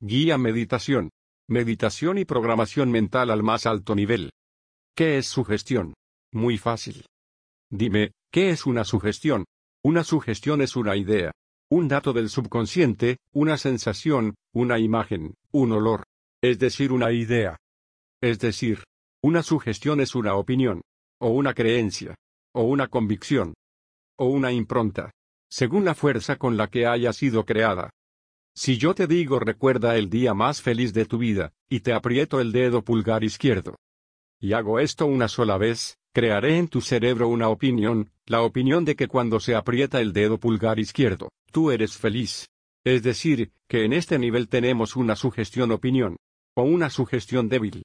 Guía Meditación. Meditación y programación mental al más alto nivel. ¿Qué es sugestión? Muy fácil. Dime, ¿qué es una sugestión? Una sugestión es una idea, un dato del subconsciente, una sensación, una imagen, un olor. Es decir, una idea. Es decir, una sugestión es una opinión, o una creencia, o una convicción, o una impronta, según la fuerza con la que haya sido creada. Si yo te digo recuerda el día más feliz de tu vida, y te aprieto el dedo pulgar izquierdo, y hago esto una sola vez, crearé en tu cerebro una opinión, la opinión de que cuando se aprieta el dedo pulgar izquierdo, tú eres feliz. Es decir, que en este nivel tenemos una sugestión opinión, o una sugestión débil.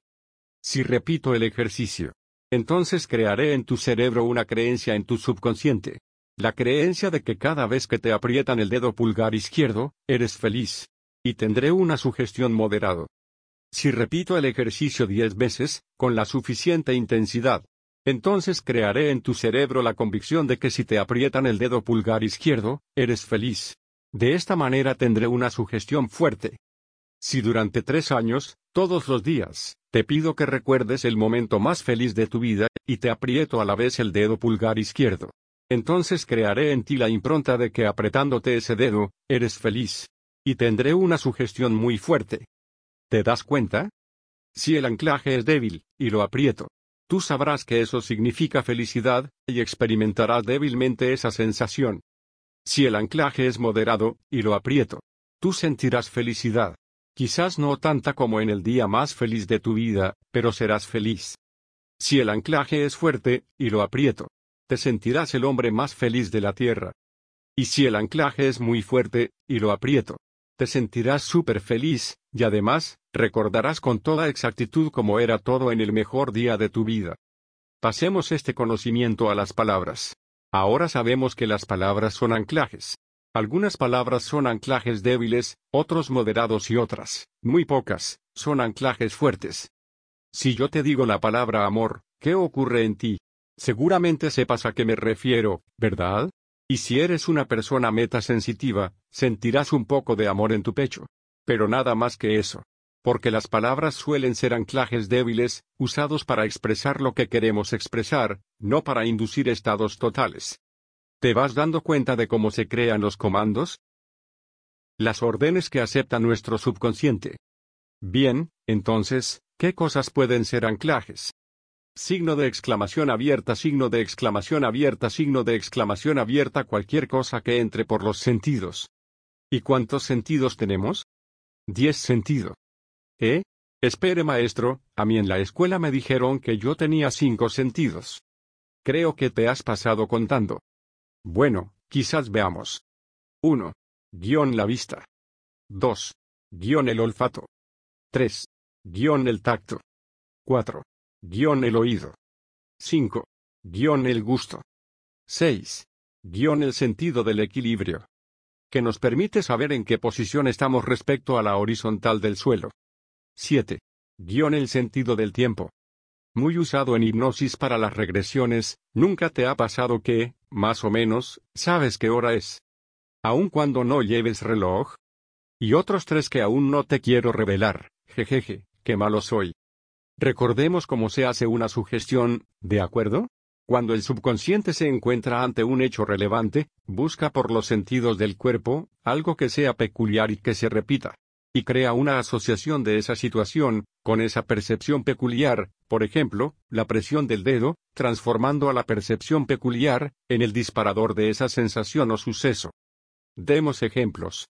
Si repito el ejercicio, entonces crearé en tu cerebro una creencia en tu subconsciente, la creencia de que cada vez que te aprietan el dedo pulgar izquierdo, eres feliz. Y tendré una sugestión moderado. Si repito el ejercicio diez veces, con la suficiente intensidad, entonces crearé en tu cerebro la convicción de que si te aprietan el dedo pulgar izquierdo, eres feliz. De esta manera tendré una sugestión fuerte. Si durante tres años, todos los días, te pido que recuerdes el momento más feliz de tu vida, y te aprieto a la vez el dedo pulgar izquierdo, entonces crearé en ti la impronta de que apretándote ese dedo, eres feliz. Y tendré una sugestión muy fuerte. ¿Te das cuenta? Si el anclaje es débil, y lo aprieto, tú sabrás que eso significa felicidad, y experimentarás débilmente esa sensación. Si el anclaje es moderado, y lo aprieto, tú sentirás felicidad. Quizás no tanta como en el día más feliz de tu vida, pero serás feliz. Si el anclaje es fuerte, y lo aprieto, te sentirás el hombre más feliz de la tierra. Y si el anclaje es muy fuerte, y lo aprieto, te sentirás súper feliz, y además, recordarás con toda exactitud cómo era todo en el mejor día de tu vida. Pasemos este conocimiento a las palabras. Ahora sabemos que las palabras son anclajes. Algunas palabras son anclajes débiles, otros moderados y otras, muy pocas, son anclajes fuertes. Si yo te digo la palabra amor, ¿qué ocurre en ti? Seguramente sepas a qué me refiero, ¿verdad? Y si eres una persona metasensitiva, sentirás un poco de amor en tu pecho. Pero nada más que eso. Porque las palabras suelen ser anclajes débiles, usados para expresar lo que queremos expresar, no para inducir estados totales. ¿Te vas dando cuenta de cómo se crean los comandos? Las órdenes que acepta nuestro subconsciente. Bien, entonces, ¿qué cosas pueden ser anclajes? Signo de exclamación abierta, signo de exclamación abierta, signo de exclamación abierta, cualquier cosa que entre por los sentidos. ¿Y cuántos sentidos tenemos? Diez sentidos. ¿Eh? Espere maestro, a mí en la escuela me dijeron que yo tenía cinco sentidos. Creo que te has pasado contando. Bueno, quizás veamos. 1. Guión la vista. 2. Guión el olfato. 3. Guión el tacto. 4. Guión el oído. 5. Guión el gusto. 6. Guión el sentido del equilibrio. Que nos permite saber en qué posición estamos respecto a la horizontal del suelo. 7. Guión el sentido del tiempo. Muy usado en hipnosis para las regresiones, nunca te ha pasado que, más o menos, sabes qué hora es. Aun cuando no lleves reloj. Y otros tres que aún no te quiero revelar, jejeje, qué malo soy. Recordemos cómo se hace una sugestión, ¿de acuerdo? Cuando el subconsciente se encuentra ante un hecho relevante, busca por los sentidos del cuerpo, algo que sea peculiar y que se repita. Y crea una asociación de esa situación, con esa percepción peculiar, por ejemplo, la presión del dedo, transformando a la percepción peculiar, en el disparador de esa sensación o suceso. Demos ejemplos.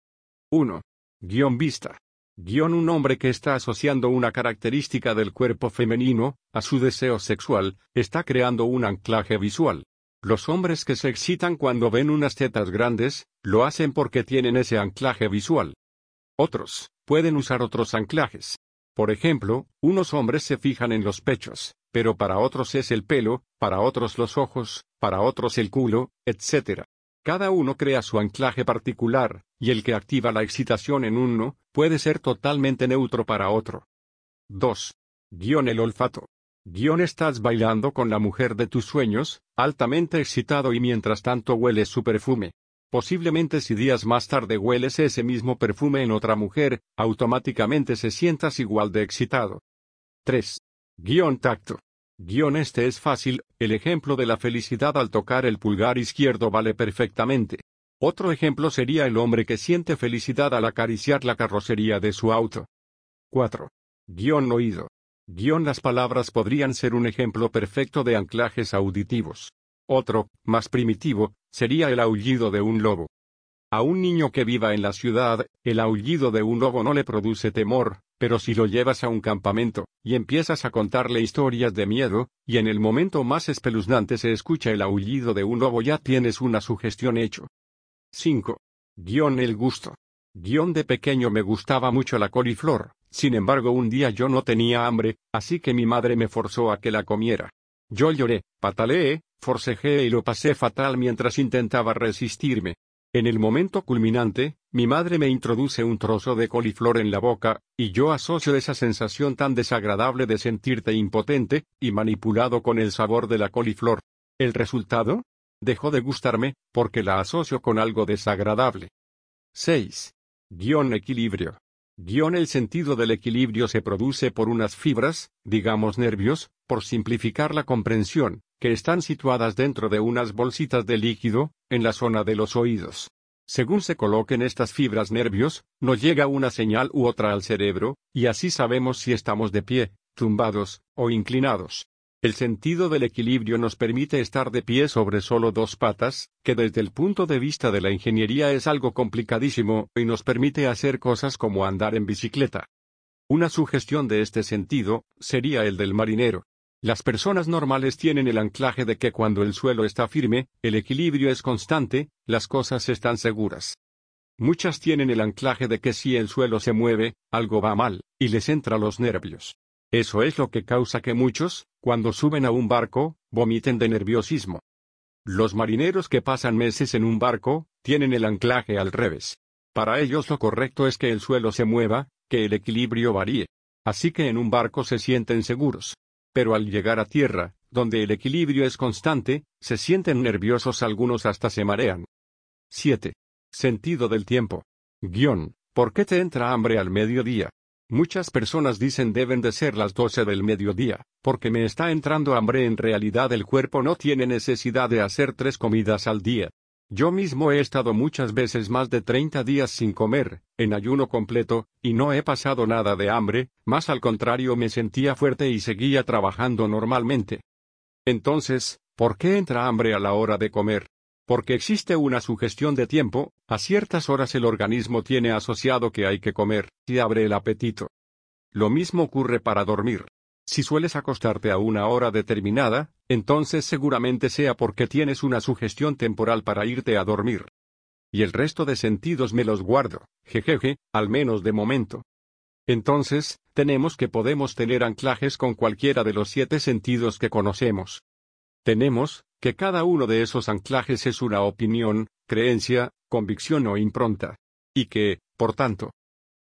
1. Guión vista. Guión un hombre que está asociando una característica del cuerpo femenino, a su deseo sexual, está creando un anclaje visual. Los hombres que se excitan cuando ven unas tetas grandes, lo hacen porque tienen ese anclaje visual. Otros, pueden usar otros anclajes. Por ejemplo, unos hombres se fijan en los pechos, pero para otros es el pelo, para otros los ojos, para otros el culo, etc. Cada uno crea su anclaje particular, y el que activa la excitación en uno, puede ser totalmente neutro para otro. 2. Guión el olfato. Guión estás bailando con la mujer de tus sueños, altamente excitado y mientras tanto hueles su perfume. Posiblemente si días más tarde hueles ese mismo perfume en otra mujer, automáticamente se sientas igual de excitado. 3. Guión tacto. Guión este es fácil, el ejemplo de la felicidad al tocar el pulgar izquierdo vale perfectamente. Otro ejemplo sería el hombre que siente felicidad al acariciar la carrocería de su auto. 4. Guión oído. Guión las palabras podrían ser un ejemplo perfecto de anclajes auditivos. Otro, más primitivo, sería el aullido de un lobo. A un niño que viva en la ciudad, el aullido de un lobo no le produce temor, pero si lo llevas a un campamento, y empiezas a contarle historias de miedo, y en el momento más espeluznante se escucha el aullido de un lobo ya tienes una sugestión hecho. 5. Guión el gusto. Guión de pequeño me gustaba mucho la coliflor, sin embargo un día yo no tenía hambre, así que mi madre me forzó a que la comiera. Yo lloré, pataleé, forcejeé y lo pasé fatal mientras intentaba resistirme. En el momento culminante, mi madre me introduce un trozo de coliflor en la boca, y yo asocio esa sensación tan desagradable de sentirte impotente, y manipulado con el sabor de la coliflor. ¿El resultado? Dejó de gustarme, porque la asocio con algo desagradable. 6. Guión equilibrio. Guión el sentido del equilibrio se produce por unas fibras, digamos nervios, por simplificar la comprensión, que están situadas dentro de unas bolsitas de líquido, en la zona de los oídos. Según se coloquen estas fibras nervios, nos llega una señal u otra al cerebro, y así sabemos si estamos de pie, tumbados, o inclinados. El sentido del equilibrio nos permite estar de pie sobre solo dos patas, que desde el punto de vista de la ingeniería es algo complicadísimo, y nos permite hacer cosas como andar en bicicleta. Una sugestión de este sentido, sería el del marinero. Las personas normales tienen el anclaje de que cuando el suelo está firme, el equilibrio es constante, las cosas están seguras. Muchas tienen el anclaje de que si el suelo se mueve, algo va mal, y les entra los nervios. Eso es lo que causa que muchos, cuando suben a un barco, vomiten de nerviosismo. Los marineros que pasan meses en un barco, tienen el anclaje al revés. Para ellos lo correcto es que el suelo se mueva, que el equilibrio varíe. Así que en un barco se sienten seguros. Pero al llegar a tierra, donde el equilibrio es constante, se sienten nerviosos algunos hasta se marean. 7. Sentido del tiempo. Guión. ¿Por qué te entra hambre al mediodía? Muchas personas dicen deben de ser las 12 del mediodía, porque me está entrando hambre. En realidad el cuerpo no tiene necesidad de hacer tres comidas al día. Yo mismo he estado muchas veces más de 30 días sin comer, en ayuno completo, y no he pasado nada de hambre, más al contrario me sentía fuerte y seguía trabajando normalmente. Entonces, ¿por qué entra hambre a la hora de comer? Porque existe una sugestión de tiempo, a ciertas horas el organismo tiene asociado que hay que comer, y abre el apetito. Lo mismo ocurre para dormir. Si sueles acostarte a una hora determinada, entonces seguramente sea porque tienes una sugestión temporal para irte a dormir. Y el resto de sentidos me los guardo, jejeje, al menos de momento. Entonces, tenemos que podemos tener anclajes con cualquiera de los siete sentidos que conocemos. Tenemos, que cada uno de esos anclajes es una opinión, creencia, convicción o impronta. Y que, por tanto,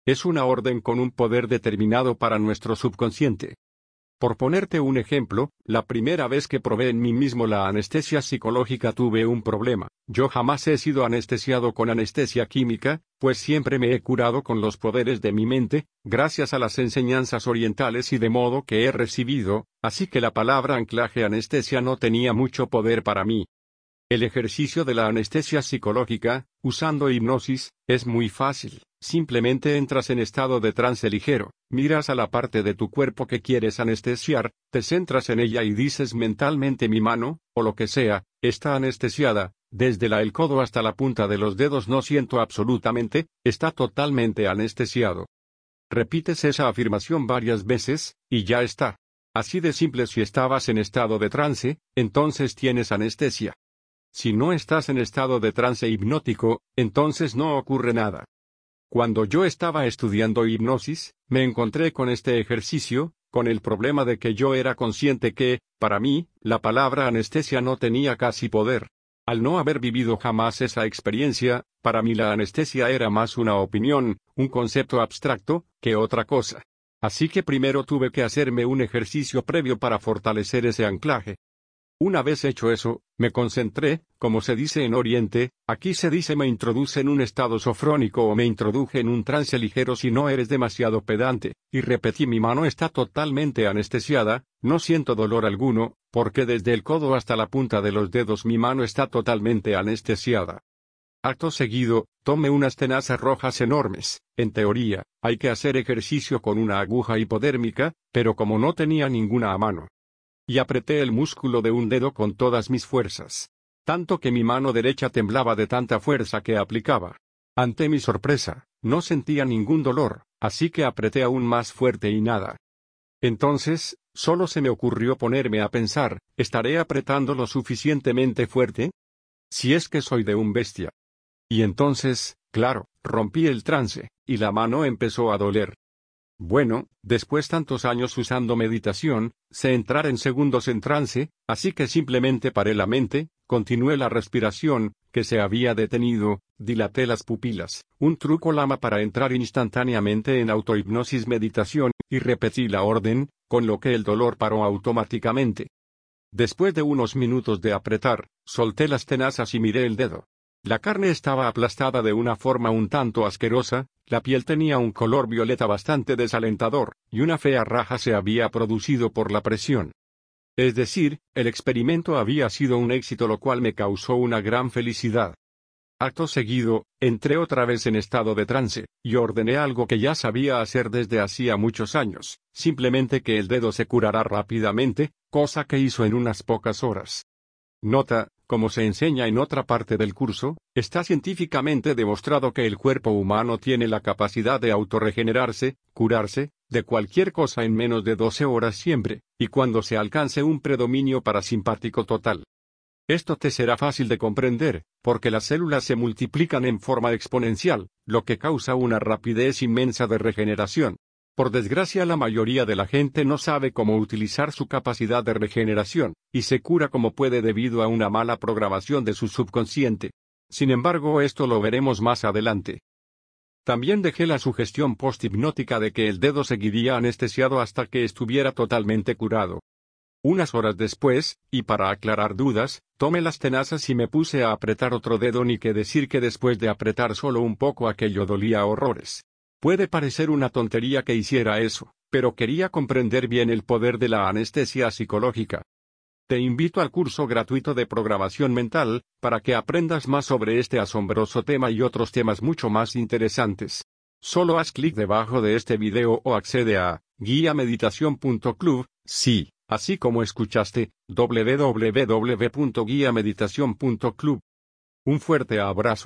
es una orden con un poder determinado para nuestro subconsciente. Por ponerte un ejemplo, la primera vez que probé en mí mismo la anestesia psicológica tuve un problema. Yo jamás he sido anestesiado con anestesia química, pues siempre me he curado con los poderes de mi mente, gracias a las enseñanzas orientales y de modo que he recibido, así que la palabra anclaje anestesia no tenía mucho poder para mí. El ejercicio de la anestesia psicológica, usando hipnosis, es muy fácil. Simplemente entras en estado de trance ligero, miras a la parte de tu cuerpo que quieres anestesiar, te centras en ella y dices mentalmente mi mano, o lo que sea, está anestesiada, desde la el codo hasta la punta de los dedos no siento absolutamente, está totalmente anestesiado. Repites esa afirmación varias veces, y ya está. Así de simple si estabas en estado de trance, entonces tienes anestesia. Si no estás en estado de trance hipnótico, entonces no ocurre nada. Cuando yo estaba estudiando hipnosis, me encontré con este ejercicio, con el problema de que yo era consciente que, para mí, la palabra anestesia no tenía casi poder. Al no haber vivido jamás esa experiencia, para mí la anestesia era más una opinión, un concepto abstracto, que otra cosa. Así que primero tuve que hacerme un ejercicio previo para fortalecer ese anclaje. Una vez hecho eso, me concentré, como se dice en Oriente, aquí se dice me introduce en un estado sofrónico o me introduje en un trance ligero si no eres demasiado pedante, y repetí mi mano está totalmente anestesiada, no siento dolor alguno, porque desde el codo hasta la punta de los dedos mi mano está totalmente anestesiada. Acto seguido, tome unas tenazas rojas enormes. En teoría, hay que hacer ejercicio con una aguja hipodérmica, pero como no tenía ninguna a mano, y apreté el músculo de un dedo con todas mis fuerzas. Tanto que mi mano derecha temblaba de tanta fuerza que aplicaba. Ante mi sorpresa, no sentía ningún dolor, así que apreté aún más fuerte y nada. Entonces, solo se me ocurrió ponerme a pensar, ¿estaré apretando lo suficientemente fuerte? Si es que soy de un bestia. Y entonces, claro, rompí el trance, y la mano empezó a doler. Bueno, después tantos años usando meditación, sé entrar en segundos en trance, así que simplemente paré la mente, continué la respiración, que se había detenido, dilaté las pupilas, un truco lama para entrar instantáneamente en autohipnosis meditación, y repetí la orden, con lo que el dolor paró automáticamente. Después de unos minutos de apretar, solté las tenazas y miré el dedo. La carne estaba aplastada de una forma un tanto asquerosa, la piel tenía un color violeta bastante desalentador, y una fea raja se había producido por la presión. Es decir, el experimento había sido un éxito lo cual me causó una gran felicidad. Acto seguido, entré otra vez en estado de trance, y ordené algo que ya sabía hacer desde hacía muchos años, simplemente que el dedo se curará rápidamente, cosa que hizo en unas pocas horas. Nota, como se enseña en otra parte del curso, está científicamente demostrado que el cuerpo humano tiene la capacidad de autorregenerarse, curarse, de cualquier cosa en menos de 12 horas siempre, y cuando se alcance un predominio parasimpático total. Esto te será fácil de comprender, porque las células se multiplican en forma exponencial, lo que causa una rapidez inmensa de regeneración. Por desgracia la mayoría de la gente no sabe cómo utilizar su capacidad de regeneración, y se cura como puede debido a una mala programación de su subconsciente. Sin embargo, esto lo veremos más adelante. También dejé la sugestión post-hipnótica de que el dedo seguiría anestesiado hasta que estuviera totalmente curado. Unas horas después, y para aclarar dudas, tomé las tenazas y me puse a apretar otro dedo ni que decir que después de apretar solo un poco aquello dolía horrores. Puede parecer una tontería que hiciera eso, pero quería comprender bien el poder de la anestesia psicológica. Te invito al curso gratuito de programación mental, para que aprendas más sobre este asombroso tema y otros temas mucho más interesantes. Solo haz clic debajo de este video o accede a guiameditación.club, sí, así como escuchaste, www.guiameditación.club. Un fuerte abrazo.